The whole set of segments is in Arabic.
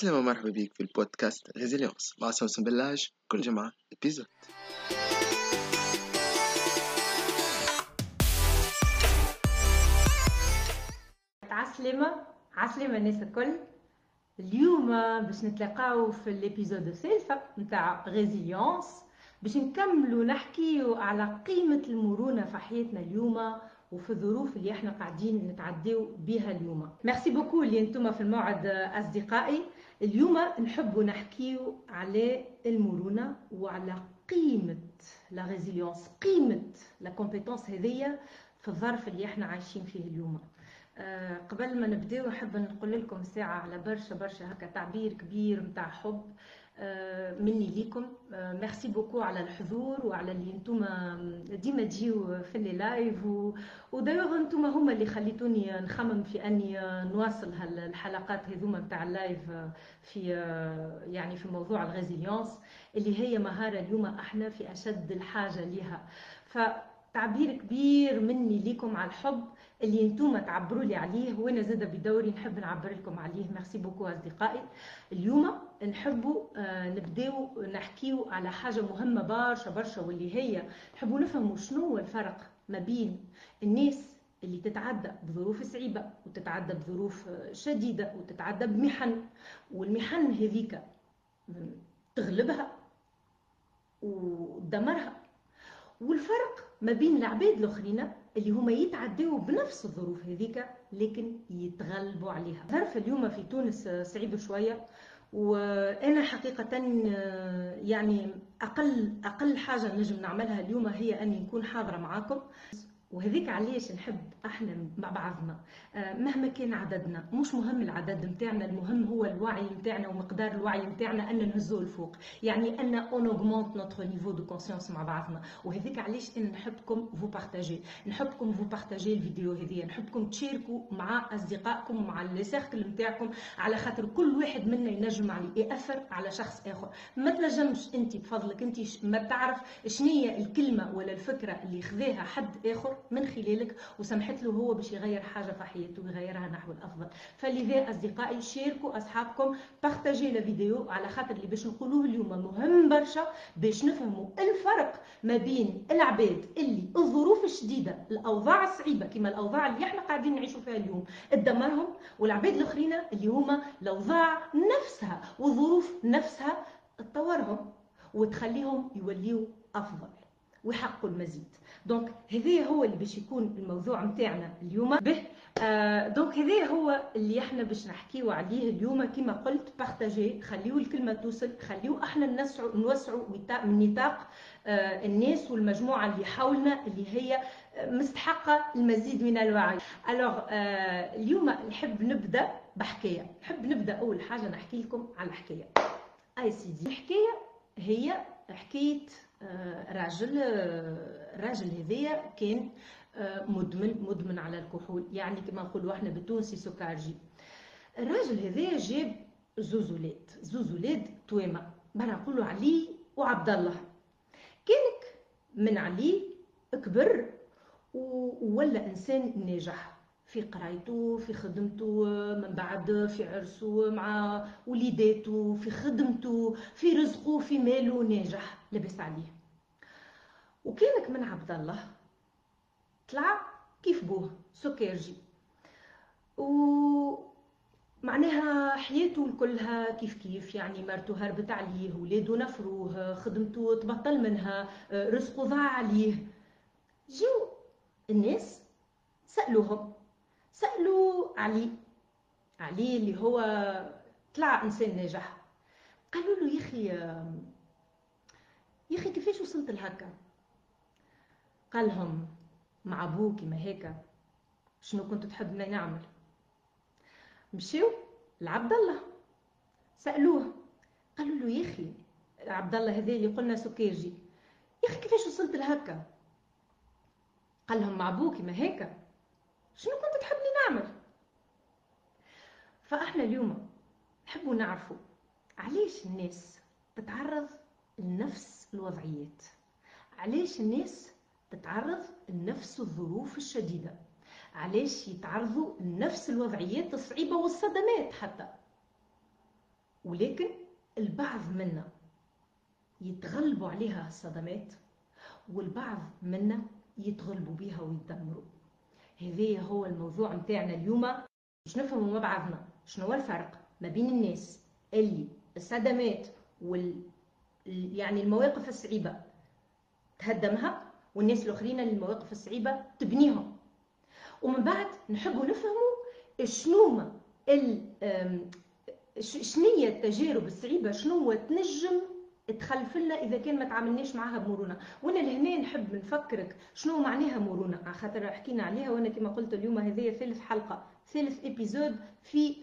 عسلامة ومرحبا بيك في البودكاست. résilience مع سوسن بلاج. كل جمعة épisode عسلامة عسلامة الناس الكل. اليوم باش نتلاقاو في ال épisode الثالثة نتاع résilience باش نكملوا نحكيو على قيمة المرونة في حياتنا اليوم وفي الظروف اللي إحنا قاعدين نتعداو بها اليوم. merci beaucoup اللي أنتم في الموعد أصدقائي. اليوم نحب نحكيو على المرونة وعلى قيمة la résilience قيمة la compétence هذيا في الظرف اللي إحنا عايشين فيه اليوم. أه قبل ما نبداو نحب نقول لكم ساعة على برشا برشا هكا تعبير كبير متاع حب. مني ليكم. merci beaucoup على الحضور وعلى اللي أنتم ديما تجيو في les lives و d'ailleurs أنتم هما اللي خليتوني نخمم في أني نواصل هالحلقات هذوما نتاع ال live في يعني في موضوع ال résilience اللي هي مهارة اليوم إحنا في أشد الحاجة لها فتعبير كبير مني ليكم على الحب اللي أنتم تعبروا لي عليه وأنا زاده بدوري نحب نعبر لكم عليه. merci beaucoup أصدقائي. اليوم نحبوا نبداو نحكيو على حاجة مهمة برشا برشا واللي هي نحبوا نفهموا شنو هو الفرق ما بين الناس اللي تتعدى بظروف صعيبة وتتعدى بظروف شديدة وتتعدى بمحن. والمحن هذيك تغلبها وتدمرها والفرق ما بين العباد الآخرين اللي هما يتعداو بنفس الظروف هذيك لكن يتغلبوا عليها. ظرف اليوم في تونس صعيب شوية وأنا حقيقة يعني أقل أقل حاجة نجم نعملها اليوم هي اني نكون حاضرة معاكم. وهذيك علاش نحب إحنا مع بعضنا. مهما كان عددنا مش مهم العدد نتاعنا المهم هو الوعي نتاعنا ومقدار الوعي نتاعنا أن نهزوه الفوق. يعني أن on augmente notre niveau de conscience مع بعضنا. وهذيك علاش أنا نحبكم vous partagez نحبكم vous partagez الفيديو هذه نحبكم تشاركوا مع أصدقائكم ومع les cercles نتاعكم على خاطر كل واحد منا ينجم عليه. يأثر على شخص آخر. ما تنجمش انت بفضلك انت ما تعرف شنية الكلمة ولا الفكرة اللي خذاها حد آخر من خلالك وسمحت له هو باش يغير حاجة في حياته ويغيرها نحو الأفضل. فلذا أصدقائي شاركوا أصحابكم بارتاجي لا فيديو على خاطر اللي باش نقولوه اليوم مهم برشا باش نفهموا الفرق ما بين العباد اللي الظروف الشديدة الأوضاع الصعيبة كما الأوضاع اللي إحنا قاعدين نعيشوا فيها اليوم تدمرهم والعباد الآخرين اللي هما الأوضاع نفسها والظروف نفسها تطورهم وتخليهم يوليوا أفضل. ويحققوا المزيد. donc هذا هو اللي باش يكون الموضوع نتاعنا اليوم. به آه donc هذا هو اللي إحنا باش نحكيو عليه اليوم. كما قلت partagez خليو الكلمة توصل خليو أحنا نوسعوا نوسعوا من نطاق آه الناس والمجموعة اللي حولنا اللي هي مستحقة المزيد من الوعي. alors آه اليوم نحب نبدأ بحكاية. نحب نبدأ أول حاجة نحكي لكم على حكايه أي سيدي الحكاية هي حكاية راجل الراجل هذايا كان مدمن مدمن على الكحول. يعني كما نقولوا إحنا بالتونسي سكرجي. الراجل هذايا جاب زوز ولاد. زوز ولاد تويمة. برا نقولوا علي وعبد الله. كانك من علي كبر وولا إنسان ناجح. في قرايته في خدمته من بعد في عرسه مع وليداته في خدمته في رزقه في ماله ناجح. لبس عليه. وكانك من عبد الله. طلع كيف بوه؟ سكرجي ومعناها حياته كلها كيف كيف يعني مرته هربت عليه ولاده نفروه خدمته تبطل منها رزقه ضاع عليه. جيو الناس سألوهم. سألوا علي. علي اللي هو طلع إنسان ناجح. قالوا له يا أخي يا أخي كيفاش وصلت لهكا؟ قال لهم مع أبوك كيما هيك؟ شنو كنت تحب نعمل؟ مشيو لعبد الله. سألوه قالوا له يا أخي عبد الله هذا اللي قلنا سكيرجي يا أخي كيفاش وصلت لهكا؟ قال لهم مع أبوك كيما هيك؟ شنو كنت تحبني نعمل؟ فاحنا اليوم نحبوا نعرفوا علاش الناس تتعرض لنفس الوضعيات علاش الناس تتعرض لنفس الظروف الشديدة؟ علاش يتعرضوا لنفس الوضعيات الصعيبة والصدمات حتى؟ ولكن البعض منا يتغلبوا عليها الصدمات والبعض منا يتغلبوا بها ويتدمروا. هذا هو الموضوع متاعنا اليوم. باش نفهموا مع بعضنا شنو هو الفرق ما بين الناس؟ اللي الصدمات وال يعني المواقف الصعيبة تهدمها والناس الآخرين اللي المواقف الصعيبة تبنيهم ومن بعد نحبوا نفهموا شنو شنية التجارب الصعيبة شنو تنجم تخلف لنا إذا كان ما تعاملناش معاها بمرونة. وانا لهنا نحب نفكرك شنو معناها مرونة. على خاطر حكينا عليها وأنا كما قلت اليوم هذه ثالث حلقة ثالث épisode في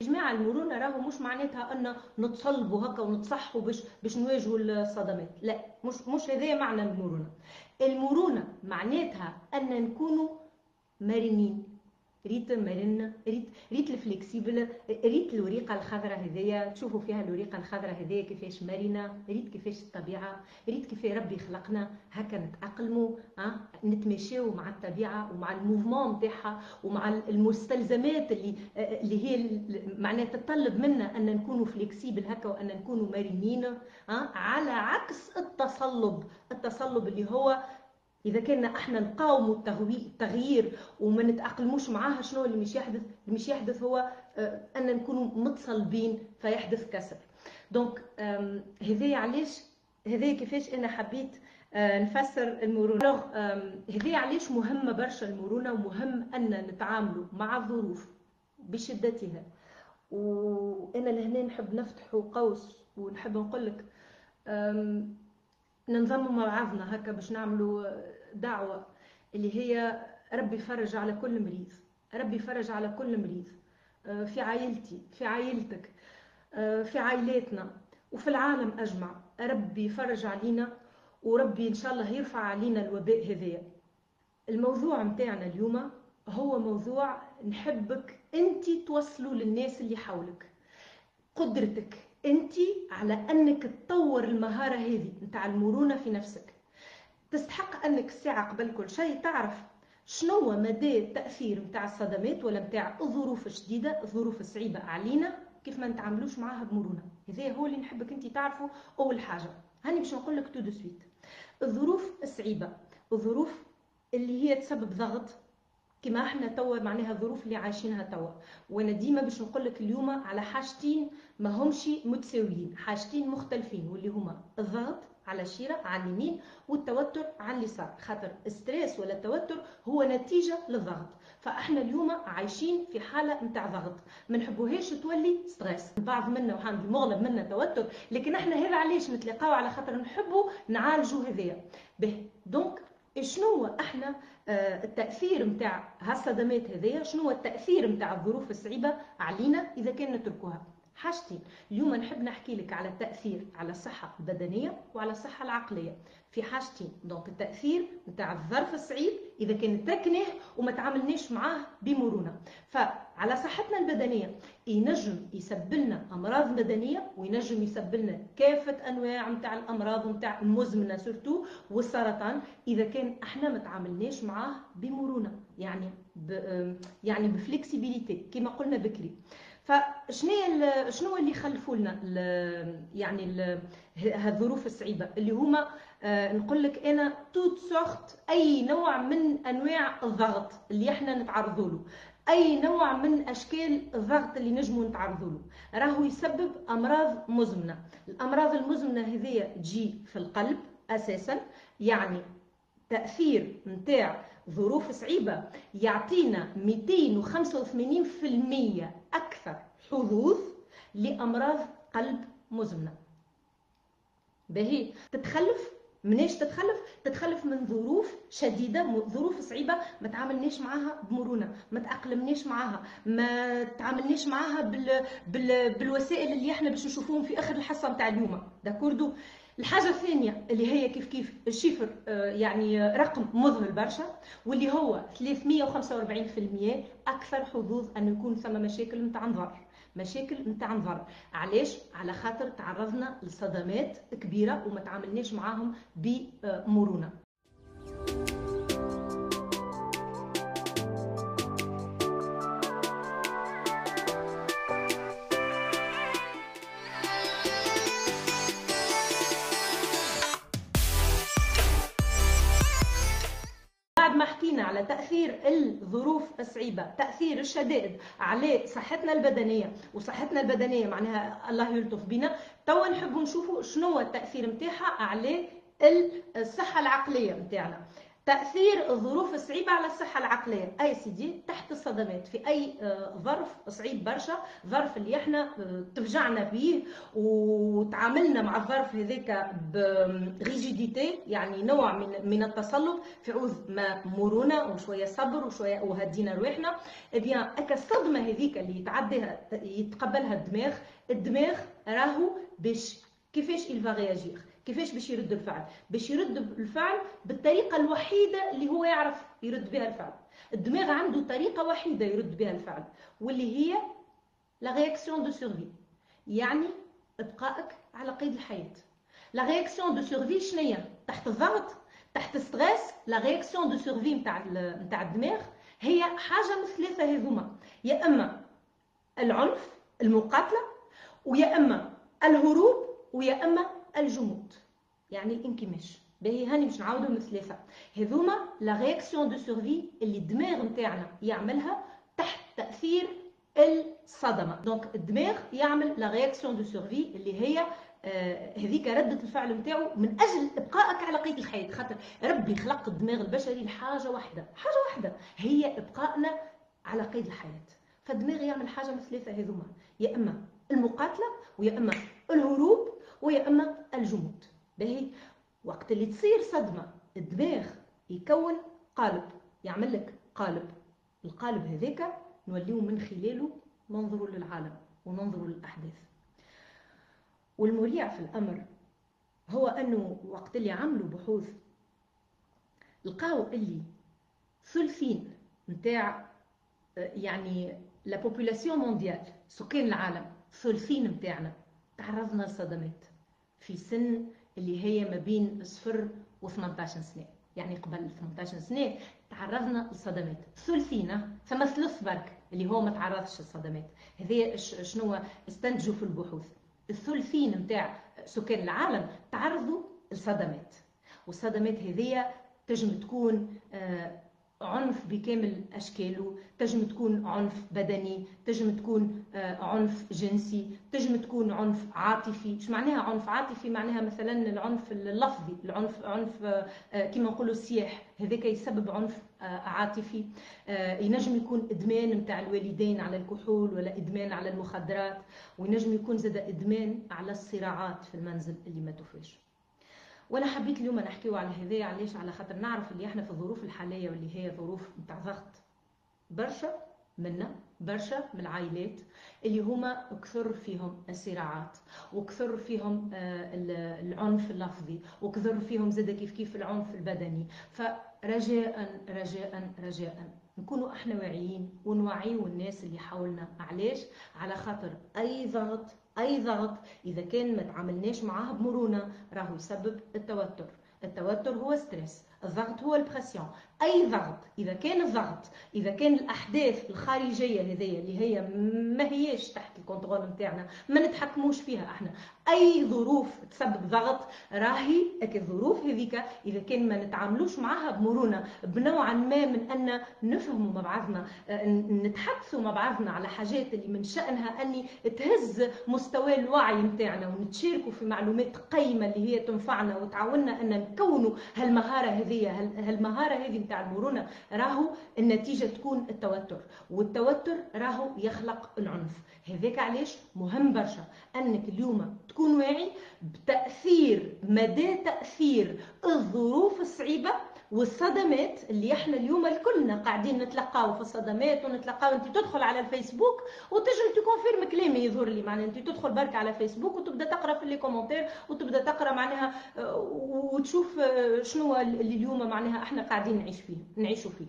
résilience جماعة المرونة راهو مش معناتها أن نتصلبوا هكا ونتصحوا باش باش نواجهوا الصدمات. لا مش مش هذا معنى المرونة. المرونة معناتها أن نكونوا مرنين. ريت مرن ريت ريت ال flexible ريت الوريقة الخضراء هذيا. تشوفوا فيها الوريقة الخضراء هذيا كيفاش مرنة ريت كيفاش الطبيعة ريت كيف ربي خلقنا. هكا نتأقلموا ها نتماشاو مع الطبيعة ومع ال mouvement نتاعها ومع المستلزمات اللي اللي هي معناتها تطلب منا أن نكونوا flexibles هكا وأن نكونوا مرنين ها على عكس التصلب. التصلب اللي هو إذا كنا إحنا نقاوموا التغيير وما نتأقلموش معاها شنو اللي مش يحدث؟ اللي مش يحدث هو آه، أن نكونوا متصلبين فيحدث كسر donc هذايا علاش هذايا كيفاش أنا حبيت آه، نفسر المرونة. هذايا علاش مهمة برشا المرونة ومهم أن نتعاملوا مع الظروف بشدتها. وأنا لهنا نحب نفتح قوس ونحب نقول لك ننظموا مع بعضنا هكا باش نعملوا دعوة اللي هي ربي يفرج على كل مريض ربي يفرج على كل مريض آه، في عائلتي في عائلتك آه، في عائلاتنا وفي العالم أجمع. ربي يفرج علينا وربي إن شاء الله يرفع علينا الوباء هذايا. الموضوع متاعنا اليوم هو موضوع نحبك أنت توصلوا للناس اللي حولك. قدرتك أنت على أنك تطور المهارة هذه نتاع المرونة في نفسك. تستحق أنك الساعة قبل كل شيء تعرف شنو مدى التاثير نتاع الصدمات ولا نتاع الظروف الشديده الظروف الصعيبه علينا كيف ما نتعاملوش معاها بمرونة. هذا هو اللي نحبك أنت تعرفه أول حاجة. هاني باش نقول لك tout de suite. الظروف الصعيبة الظروف اللي هي تسبب ضغط كما إحنا توا معناها الظروف اللي عايشينها توا. وأنا ديما باش نقول لك اليوم على حاجتين ما همش متساويين حاجتين مختلفين واللي هما الضغط على الشيرة على اليمين والتوتر على اليسار. خاطر ال stress ولا التوتر هو نتيجة للضغط. فإحنا اليوم عايشين في حالة نتاع ضغط. ما نحبوهاش تولي stress. البعض منا وحامل مغلب منا توتر لكن إحنا هذا علاش نتلاقاو على خاطر نحبوا نعالجوا هذايا. به. donc شنو إحنا آه، التأثير نتاع هالصدمات هذيا شنو التأثير نتاع الظروف الصعيبة علينا إذا كان نتركوها؟ حاجتين اليوم نحب نحكي لك على التأثير على الصحة البدنية وعلى الصحة العقلية. في حاجتين donc التأثير نتاع الظرف الصعيب إذا كان تركناه وما تعاملناش معاه بمرونة. فعلى صحتنا البدنية ينجم يسبب لنا أمراض بدنية وينجم يسبب لنا كافة أنواع نتاع الأمراض نتاع المزمنة surtout والسرطان إذا كان إحنا ما تعاملناش معاه بمرونة. يعني ب يعني ب flexibilité كما قلنا بكري. فشنو شنو اللي خلفوا لنا يعني هالظروف الصعيبة؟ اللي هما آه نقول لك أنا toute sorte أي نوع من أنواع الضغط اللي إحنا نتعرضوا له. أي نوع من أشكال الضغط اللي نجموا نتعرضوا له. راهو يسبب أمراض مزمنة. الأمراض المزمنة هذه تجي في القلب أساسا يعني تأثير نتاع ظروف صعيبة يعطينا 285% أكثر حدوث لأمراض قلب مزمنة. باهي. تتخلف؟ مناش تتخلف؟ تتخلف من ظروف شديدة ظروف صعيبة ما تعاملناش معاها بمرونة ما تاقلمناش معاها ما تعاملناش معاها بال... بال... بالوسائل اللي إحنا باش نشوفوهم في آخر الحصة نتاع اليوم. داكوردو الحاجة الثانية اللي هي كيف كيف الشيفر آه، يعني رقم مذهل برشا واللي هو 345% أكثر حظوظ أن يكون ثم مشاكل نتاع نظر مشاكل نتاع نظر علاش؟ على خاطر تعرضنا لصدمات كبيرة وما تعاملناش معاهم بمرونة. على تأثير الظروف الصعيبة تأثير الشدائد على صحتنا البدنية. وصحتنا البدنية معناها الله يلطف بنا. توا نحبوا نشوفوا شنو التأثير نتاعها على الصحة العقلية نتاعنا تأثير الظروف الصعيبة على الصحة العقلية. أي سيدي تحت الصدمات. في أي آه، ظرف صعيب برشا ظرف اللي إحنا آه، تفجعنا به وتعاملنا مع الظرف هذاك بريجيديتي يعني نوع من من التسلط. في عوز ما مرونة وشوية صبر وشوية وهدينا ابيان إيه اكا الصدمة هذيك اللي يتعديها يتقبلها الدماغ الدماغ راهو باش كيفاش réagir. كيفاش باش يرد الفعل؟ باش يرد الفعل بالطريقة الوحيدة اللي هو يعرف يرد بها الفعل. الدماغ عنده طريقة وحيدة يرد بها الفعل واللي هي لا رياكسيون دو سيرفي يعني إبقائك على قيد الحياة. la réaction de survie شنو تحت الضغط تحت stress la réaction de survie نتاع نتاع الدماغ هي حاجة من الثلاثه هذوما. يا إما العنف المقاتلة ويا إما الهروب ويا إما الجمود. يعني الانكماش باهي هاني باش نعاودو من ثلاثة هذوما la réaction de survie اللي الدماغ نتاعنا يعملها تحت تأثير الصدمة. donc الدماغ يعمل la réaction de survie اللي هي آه هذيك ردة الفعل نتاعو من أجل إبقائك على قيد الحياة. خاطر ربي خلق الدماغ البشري لحاجة واحدة. حاجة واحدة. هي إبقائنا على قيد الحياة. فالدماغ يعمل حاجة من ثلاثة هذوما. يا إما المقاتلة ويا إما الهروب ويا اما الجمود باهي. وقت اللي تصير صدمة الدماغ يكون قالب يعمل لك قالب. القالب هذاك نوليو من خلاله ننظروا للعالم وننظروا للأحداث. والمريع في الأمر هو أنه وقت اللي عملوا بحوث لقاو اللي ثلثين نتاع يعني la population mondiale سكان العالم ثلثين نتاعنا. تعرضنا لصدمات. في سن اللي هي ما بين صفر و 18 سنة. يعني قبل 18 سنة تعرضنا لصدمات. ثلثينا ثم ثلث برك اللي هو ما تعرضش للصدمات. هذه شنو؟ استنتجوا في البحوث. الثلثين نتاع سكان العالم تعرضوا لصدمات. والصدمات هذه تجم تكون آه عنف بكامل أشكاله. تجم تكون عنف بدني تجم تكون آه، عنف جنسي تجم تكون عنف عاطفي. إيش معناها عنف عاطفي؟ معناها مثلا العنف اللفظي العنف عنف آه، كما نقولوا السياح هذاك يسبب عنف آه، عاطفي. ينجم يكون إدمان نتاع الوالدين على الكحول ولا إدمان على المخدرات وينجم يكون زاد إدمان على الصراعات في المنزل اللي ما توفاش وأنا حبيت اليوم نحكيو على هذايا علاش على خاطر نعرف اللي إحنا في الظروف الحالية واللي هي ظروف نتاع ضغط. برشا منا برشا من العائلات اللي هما كثر فيهم الصراعات وكثر فيهم آه، العنف اللفظي وكثر فيهم زاد كيف كيف العنف البدني. فرجاء رجاء رجاء. نكونوا إحنا واعيين ونوعيوا الناس اللي حولنا. علاش؟ على خاطر أي ضغط أي ضغط إذا كان ما تعاملناش معاه بمرونة راهو يسبب التوتر. التوتر هو stress الضغط هو ال pression. أي ضغط إذا كان الضغط إذا كان الأحداث الخارجية هذيا اللي هي ما هياش تحت ال contrôle نتاعنا ما نتحكموش فيها إحنا. أي ظروف تسبب ضغط راهي الظروف هذيك إذا كان ما نتعاملوش معها بمرونة بنوعا ما من أن نفهموا مع بعضنا نتحدثوا مع بعضنا على حاجات اللي من شأنها أني تهز مستوى الوعي نتاعنا ونتشاركوا في معلومات قيمة اللي هي تنفعنا وتعاوننا أن نكونوا هالمهارة هذه هالمهارة هذه نتاع المرونه راهو النتيجة تكون التوتر. والتوتر راهو يخلق العنف. هذاك علاش مهم برشا أنك اليوم تكون واعي بتأثير مدى تأثير الظروف الصعيبة والصدمات اللي إحنا اليوم الكلنا قاعدين نتلقاو في الصدمات ونتلقاو. انت تدخل على الفيسبوك وتجم ت confirme كلامي يظهر لي. معناها انت تدخل برك على فيسبوك وتبدأ تقرأ في les commentaires وتبدأ تقرأ معناها آه، وتشوف آه، شنو اللي اليوم معناها إحنا قاعدين نعيش فيه نعيشوا فيه.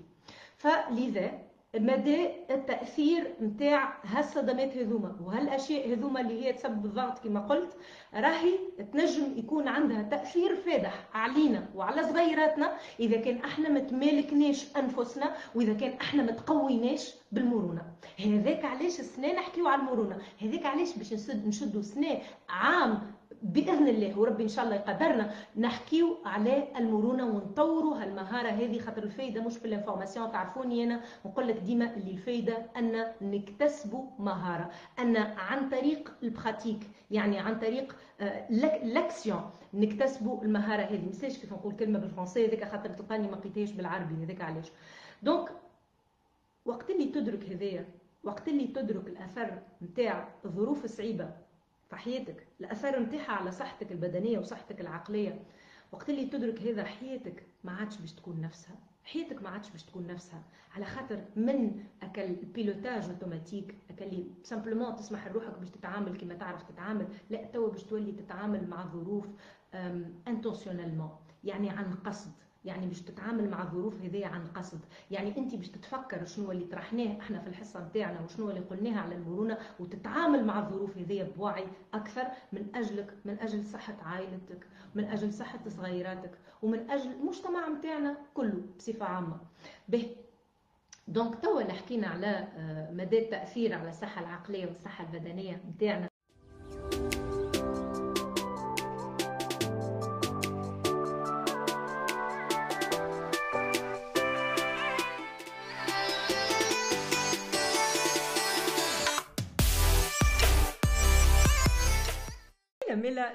فلذا مدى التأثير نتاع هالصدمات هذوما وهالأشياء هذوما اللي هي تسبب الضغط كما قلت راهي تنجم يكون عندها تأثير فادح علينا وعلى صغيراتنا إذا كان إحنا ما تمالكناش أنفسنا وإذا كان إحنا ما تقويناش بالمرونة. هذاك علاش السنة نحكيو على المرونة هذاك علاش باش نشدوا سنه عام بإذن الله وربي إن شاء الله يقدرنا نحكيو على المرونة ونطوروا هالمهارة هذه خاطر الفايدة مش في الانفورماسيون تعرفوني أنا نقول لك ديما اللي الفايدة أن نكتسبوا مهارة أن عن طريق ال pratique يعني عن طريق l'action نكتسبوا المهارة هذه. ما كيف نقول كلمة بالفرنسي هذيك خاطر تلقاني ما لقيتهاش بالعربي هذاك علاش؟ donc وقت اللي تدرك هذايا وقت اللي تدرك الأثر نتاع الظروف الصعيبه في حياتك الاثر نتاعها على صحتك البدنية وصحتك العقلية. وقت اللي تدرك هذا حياتك ما عادش باش تكون نفسها. حياتك ما عادش باش تكون نفسها. على خاطر من أكل ال pilotage automatique أكل simplement تسمح لروحك باش تتعامل كما تعرف تتعامل. لا توا باش تولي تتعامل مع ظروف intentionnellement يعني عن قصد. يعني باش تتعامل مع الظروف هذيا عن قصد. يعني أنت باش تتفكر شنو اللي طرحناه إحنا في الحصة نتاعنا وشنو اللي قلناها على المرونة وتتعامل مع الظروف هذيا بوعي أكثر من أجلك من أجل صحة عائلتك من أجل صحة صغيراتك ومن أجل المجتمع نتاعنا كله بصفة عامة. به دونك توا حكينا على آه، مدى التأثير على الصحة العقلية والصحة البدنية نتاعنا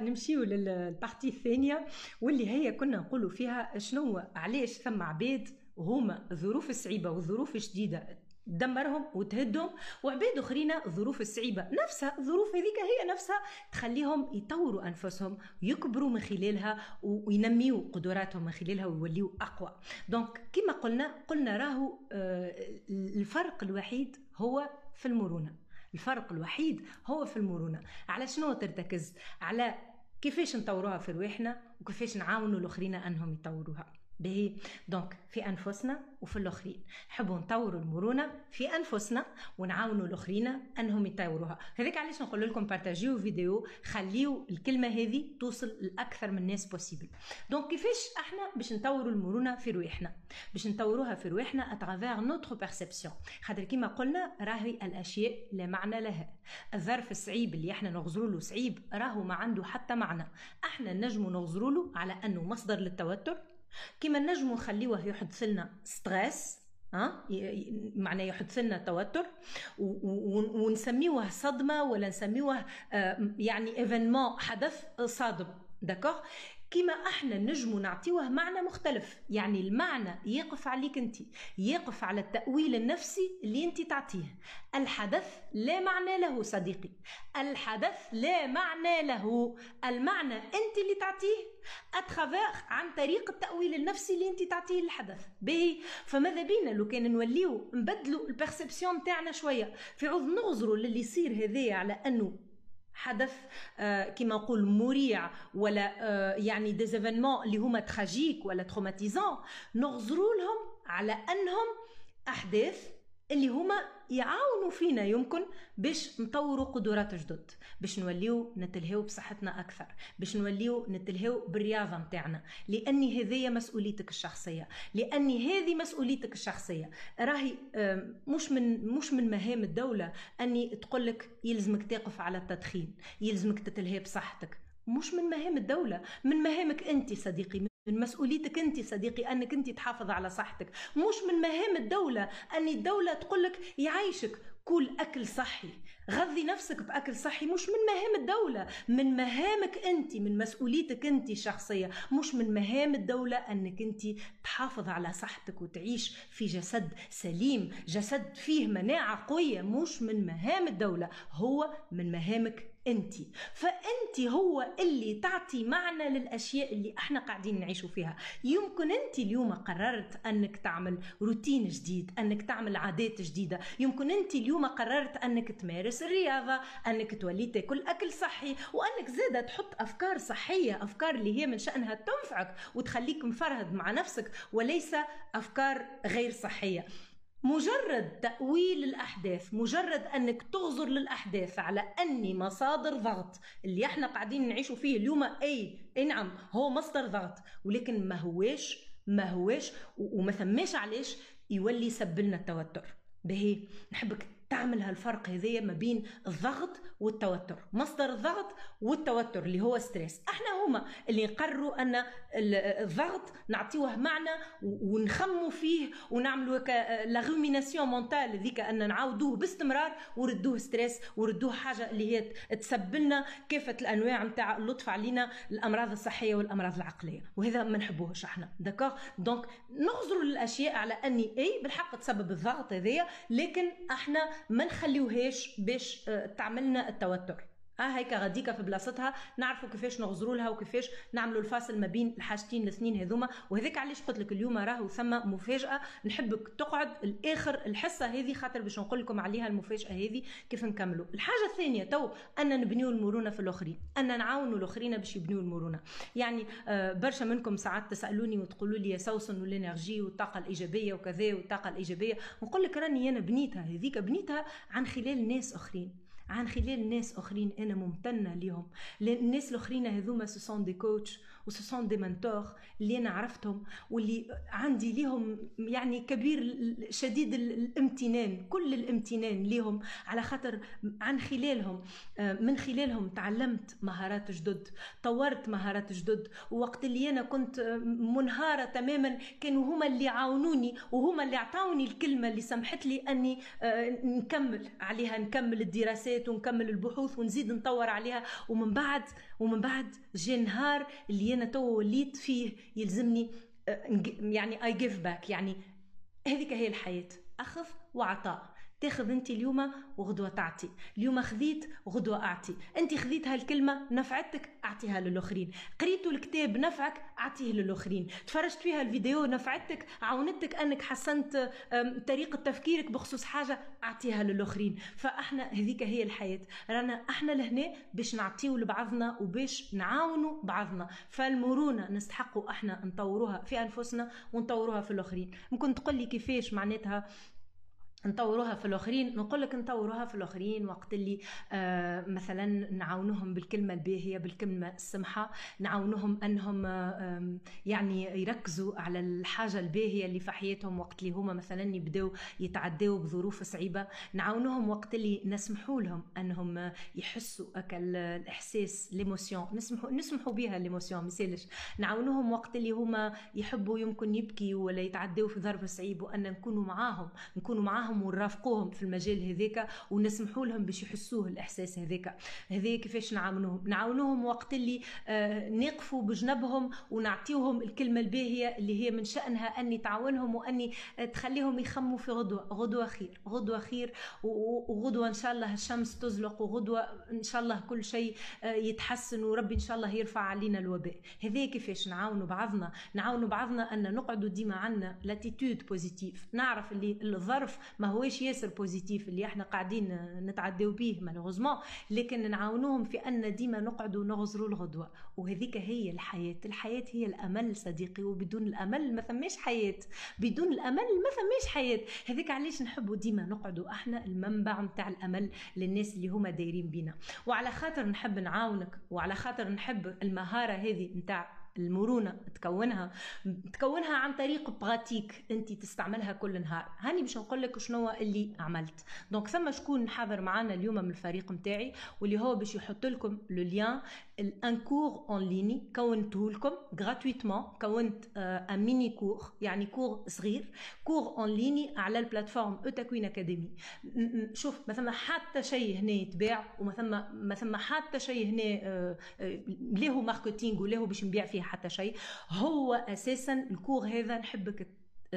نمشيو لل partie الثانية واللي هي كنا نقولوا فيها شنو علاش ثم عباد هما الظروف الصعيبة والظروف الشديدة دمرهم وتهدهم وعباد أخرين الظروف الصعيبه نفسها الظروف هذيك هي نفسها تخليهم يطوروا أنفسهم يكبروا من خلالها وينميوا قدراتهم من خلالها ويوليوا أقوى. donc كما قلنا قلنا راهو آه، الفرق الوحيد هو في المرونة. الفرق الوحيد هو في المرونة. على شنو ترتكز؟ على كيفاش نطوروها في رواحنا وكيفاش نعاونوا الآخرين أنهم يطوروها. باهي donc في أنفسنا وفي الآخرين. نحبوا نطوروا المرونة في أنفسنا ونعاونوا الآخرين أنهم يطوروها. هذاك علاش نقول لكم بارتاجيو فيديو خليو الكلمة هذه توصل لأكثر من ناس possible donc كيفاش إحنا باش نطوروا المرونة في رواحنا؟ باش نطوروها في رواحنا à travers notre perception خاطر كيما قلنا راهي الأشياء لا معنى لها. الظرف الصعيب اللي إحنا نغزروا له صعيب راهو ما عنده حتى معنى. إحنا نجموا نغزروا له على أنه مصدر للتوتر كيما نجمو نخليوه يحدث لنا stress ها؟ معناه يحدث لنا توتر ونسميوه صدمة ولا نسميوه آه، يعني événement حدث صادم d'accord؟ كيما إحنا نجمو نعطيوه معنى مختلف. يعني المعنى يقف عليك انت يقف على التأويل النفسي اللي انت تعطيه. الحدث لا معنى له صديقي. الحدث لا معنى له. المعنى انت اللي تعطيه à travers عن طريق التأويل النفسي اللي انت تعطيه للحدث. باهي فماذا بينا لو كان نوليو نبدلوا ال perception تاعنا شوية؟ في عوض نغزروا للي يصير هذايا على أنه حدث آه كما نقول مريع ولا آه يعني des événements اللي هما tragiques ولا traumatisants نغزروا لهم على أنهم أحداث اللي هما يعاونوا فينا يمكن باش نطوروا قدرات جدد باش نوليو نتلهيو بصحتنا أكثر باش نوليو نتلهيو بالرياضة نتاعنا لأني هذه مسؤوليتك الشخصية لأني هذه مسؤوليتك الشخصية. راهي مش من مش من مهام الدولة أني تقول لك يلزمك تقف على التدخين يلزمك تتلهي بصحتك. مش من مهام الدولة من مهامك أنت صديقي. من مسؤوليتك أنت صديقي أنك أنت تحافظ على صحتك. مش من مهام الدولة أن الدولة تقول لك يعيشك كل أكل صحي غذي نفسك بأكل صحي. مش من مهام الدولة. من مهامك أنت من مسؤوليتك أنت الشخصيه مش من مهام الدولة أنك أنت تحافظ على صحتك وتعيش في جسد سليم جسد فيه مناعة قوية. مش من مهام الدولة. هو من مهامك انت. فانت هو اللي تعطي معنى للأشياء اللي إحنا قاعدين نعيشوا فيها. يمكن انت اليوم قررت أنك تعمل روتين جديد أنك تعمل عادات جديدة. يمكن انت اليوم قررت أنك تمارس الرياضة أنك تولي تاكل أكل صحي وأنك زادة تحط أفكار صحية أفكار اللي هي من شأنها تنفعك وتخليك مفرهد مع نفسك وليس أفكار غير صحية. مجرد تأويل الأحداث مجرد أنك تغزر للأحداث على أني مصادر ضغط اللي إحنا قاعدين نعيشوا فيه اليوم أي, نعم هو مصدر ضغط ولكن ما هواش ما هواش وما ثماش علاش يولي يسبب لنا التوتر. بهي نحبك تعمل هالفرق هذايا ما بين الضغط والتوتر. مصدر الضغط والتوتر اللي هو stress إحنا هما اللي نقرروا أن الضغط نعطيوه معنى ونخموا فيه ونعملوا la rumination mentale ذيك أن نعاودوه باستمرار وردوه stress وردوه حاجة اللي هي تسبب لنا كافه الأنواع نتاع اللطف علينا الأمراض الصحية والأمراض العقلية. وهذا ما نحبوهش إحنا. دكار دونك نغزروا الأشياء على أني أي بالحق تسبب الضغط هذايا لكن إحنا ما نخليوهاش باش آه، تعملنا التوتر. آه هيك غاديكا في بلاصتها نعرفوا كيفاش نغزروا لها وكيفاش نعملوا الفاصل ما بين الحاجتين الاثنين هذوما. وهذاك علاش قلت لك اليوم راهو ثم مفاجأة. نحبك تقعد الآخر الحصة هذه خاطر باش نقول لكم عليها المفاجأة هذه كيف نكملوا. الحاجة الثانية تو أن نبنيو المرونة في الآخرين أن نعاونوا الآخرين باش يبنيو المرونة. يعني آه برشا منكم ساعات تسألوني وتقولوا لي يا سوسن وال énergie والطاقة الإيجابية وكذا والطاقة الإيجابية. نقول لك راني أنا بنيتها هذيك بنيتها عن خلال ناس آخرين. عن خلال ناس أخرين أنا ممتنة ليهم. الناس الأخرين هذوما ce sont des coachs و ce sont des mentors اللي أنا عرفتهم واللي عندي ليهم يعني كبير شديد الامتنان كل الامتنان ليهم على خاطر عن خلالهم آه، من خلالهم تعلمت مهارات جدد طورت مهارات جدد ووقت اللي أنا كنت منهارة تماما كانوا هما اللي عاونوني وهما اللي اعطاوني الكلمة اللي سمحت لي أني آه، نكمل عليها نكمل الدراسات ونكمل البحوث ونزيد نطور عليها ومن بعد ومن بعد جاء نهار اللي أنا تو وليت فيه يلزمني آه، يعني I give back يعني هذيك هي الحياة اخذ وعطاء. تاخذ انت اليوم وغدوه تعطي. اليوم خذيت وغدوه أعطي. انت خذيت هالكلمة نفعتك أعطيها للآخرين. قريتوا الكتاب نفعك أعطيه للآخرين. تفرجت فيها الفيديو نفعتك عاونتك أنك حسنت طريقة تفكيرك بخصوص حاجة أعطيها للآخرين. فأحنا هذيك هي الحياة. رانا أحنا لهنا باش نعطيو لبعضنا وباش نعاونوا بعضنا. فالمرونة نستحقوا أحنا نطوروها في أنفسنا ونطوروها في الآخرين. ممكن تقول لي كيفاش معناتها؟ نطوروها في الآخرين نقول لك نطوروها في الآخرين وقت اللي آه مثلا نعاونوهم بالكلمة الباهية بالكلمة السمحة نعاونوهم أنهم آه يعني يركزوا على الحاجة الباهية اللي في حياتهم وقت اللي هما مثلا يبداو يتعداو بظروف صعيبة. نعاونوهم وقت اللي نسمحوا لهم أنهم يحسوا هاكل الإحساس l'émotion نسمحوا نسمحوا بها l'émotion مثالش نعاونوهم وقت اللي هما يحبوا يمكن يبكي ولا يتعداو في ظرف صعيب وأن نكونوا معاهم نكونوا معاهم معاهم ونرافقوهم في المجال هذاك ونسمحوا لهم باش يحسوه الإحساس هذاك. هذا كيفاش نعاونوهم؟ نعاونوهم وقت اللي آه نقفوا بجنبهم ونعطيوهم الكلمة الباهية اللي هي من شأنها أني تعاونهم وأني آه تخليهم يخموا في غدوة. غدوة خير. غدوة خير وغدوة إن شاء الله الشمس تشرق وغدوة إن شاء الله كل شيء آه يتحسن وربي إن شاء الله يرفع علينا الوباء. هذا كيفاش نعاونوا بعضنا؟ نعاونوا بعضنا أن نقعدوا ديما عندنا l'attitude positive نعرف اللي الظرف ما هوش ياسر positif اللي إحنا قاعدين نتعداو به malheureusement لكن نعاونوهم في أن ديما نقعدوا نغزروا الغدوة. وهذيك هي الحياة. الحياة هي الأمل صديقي وبدون الأمل ما ثماش حياة. بدون الأمل ما ثماش حياة. هذيك علاش نحبوا ديما نقعدوا أحنا المنبع نتاع الأمل للناس اللي هما دايرين بينا. وعلى خاطر نحب نعاونك وعلى خاطر نحب المهارة هذه نتاع المرونة تكونها تكونها عن طريق pratique أنت تستعملها كل نهار. هاني باش نقول لك شنو اللي عملت. donc ثم شكون حاضر معنا اليوم من الفريق نتاعي واللي هو باش يحط لكم le lien un cours en ligne حطيته لكم gratuitement كونت un mini cours يعني cours صغير cours en ligne على ال plateforme أو تكوين académie شوف ما ثم حتى شيء هنا يتباع وما ثم ما ثم حتى شيء هنا آه، آه، لا marketing ولا باش نبيع فيه. حتى شيء. هو أساسا ال cours هذا نحبك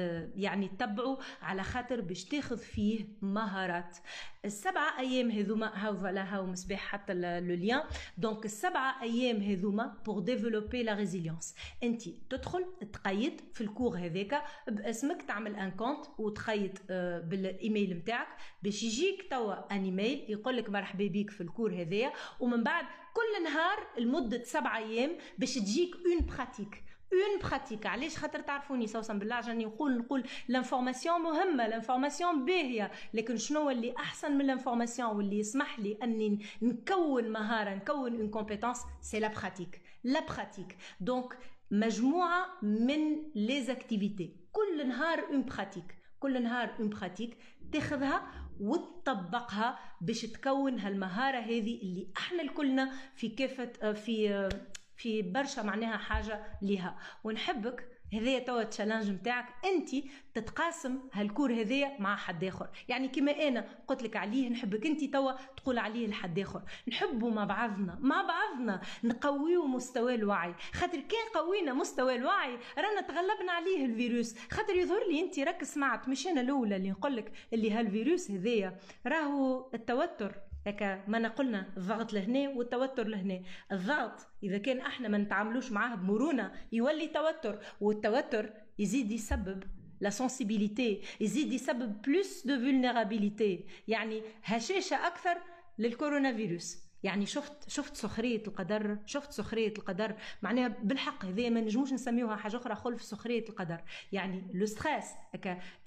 آه، يعني تتبعوا على خاطر باش تاخذ فيه مهارات. السبعة أيام هذوما هاو voilà هاو مصباح حتى le lien. donc السبعة أيام هذوما pour développer la résilience أنت تدخل تقيد في ال cours هذاك باسمك تعمل un compte وتقيد آه، بالإيميل نتاعك باش يجيك توا un email يقول لك مرحبا بك في ال cours هذايا. ومن بعد كل نهار لمدة سبعة أيام باش تجيك une pratique une pratique علاش؟ خاطر تعرفوني سوسن بالله راني نقول نقول l'information مهمة l'information باهية. لكن شنو اللي أحسن من l'information واللي يسمح لي أني نكون مهارة نكون une compétence c'est la pratique la pratique donc مجموعة من les activités كل نهار une pratique كل نهار une pratique تاخذها وتطبقها باش تكون هالمهارة هذه اللي إحنا الكلنا في كافه في في برشا معناها حاجة ليها. ونحبك هذايا توا التشالنج نتاعك انت تتقاسم هالكور هذايا مع حد آخر. يعني كما أنا قلت لك عليه نحبك انت توا تقول عليه لحد آخر. نحبوا مع بعضنا مع بعضنا نقويو مستوى الوعي. خاطر كان قوينا مستوى الوعي رانا تغلبنا عليه الفيروس. خاطر يظهر لي انت راك سمعت مش أنا الأولى اللي نقول لك اللي هالفيروس هذايا راهو التوتر. هكا ما قلنا الضغط لهنا والتوتر لهنا. الضغط إذا كان إحنا ما نتعاملوش معاه بمرونة يولي توتر والتوتر يزيد يسبب la sensibilité يزيد يسبب plus de vulnérabilité يعني هشاشة أكثر للكورونا فيروس. يعني شفت شفت سخرية القدر شفت سخرية القدر. معناها بالحق هذه ما نجموش نسميوها حاجة أخرى خلف سخرية القدر. يعني le stress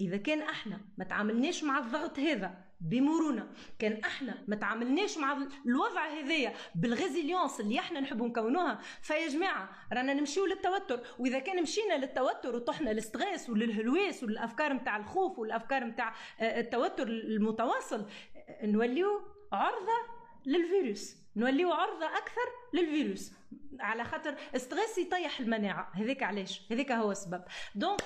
إذا كان إحنا ما تعاملناش مع الضغط هذا بمرونة كان إحنا ما تعاملناش مع الوضع هذايا بال résilience اللي إحنا نحبوا نكونوها فيا جماعة رانا نمشيو للتوتر. وإذا كان مشينا للتوتر وطحنا لل stress وللهلواس وللافكار نتاع الخوف والأفكار نتاع آه، التوتر المتواصل نوليو عرضة للفيروس نوليو عرضة أكثر للفيروس. على خاطر stress يطيح المناعة. هذاك علاش؟ هذاك هو السبب. donc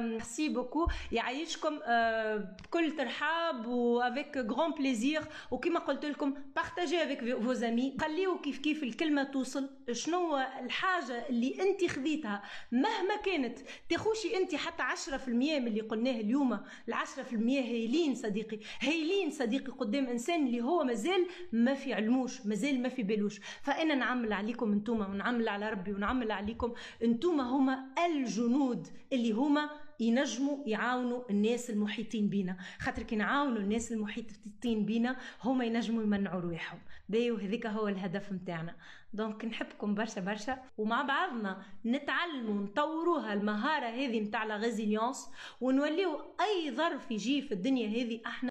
merci beaucoup يعيشكم بكل ترحاب و avec grand plaisir وكما قلت لكم partagez avec vos amis خليو كيف كيف الكلمة توصل. شنو الحاجة اللي أنت خذيتها؟ مهما كانت. تاخوشي أنت حتى 10% من اللي قلناه اليوم. ال 10% هايلين صديقي. هايلين صديقي قدام إنسان اللي هو مازال ما في علموش مازال ما في بالوش. فأنا نعمل عليكم انتوما ونعمل على ربي ونعمل عليكم. انتوما هما الجنود اللي هما ينجموا يعاونوا الناس المحيطين بينا. خاطر كي نعاونوا الناس المحيطين بينا هما ينجموا يمنعوا رواحهم. باهي وهذيك هو الهدف نتاعنا. donc نحبكم برشا برشا. ومع بعضنا نتعلموا نطوروها المهارة هذه نتاع la résilience ونوليو أي ظرف يجي في الدنيا هذه أحنا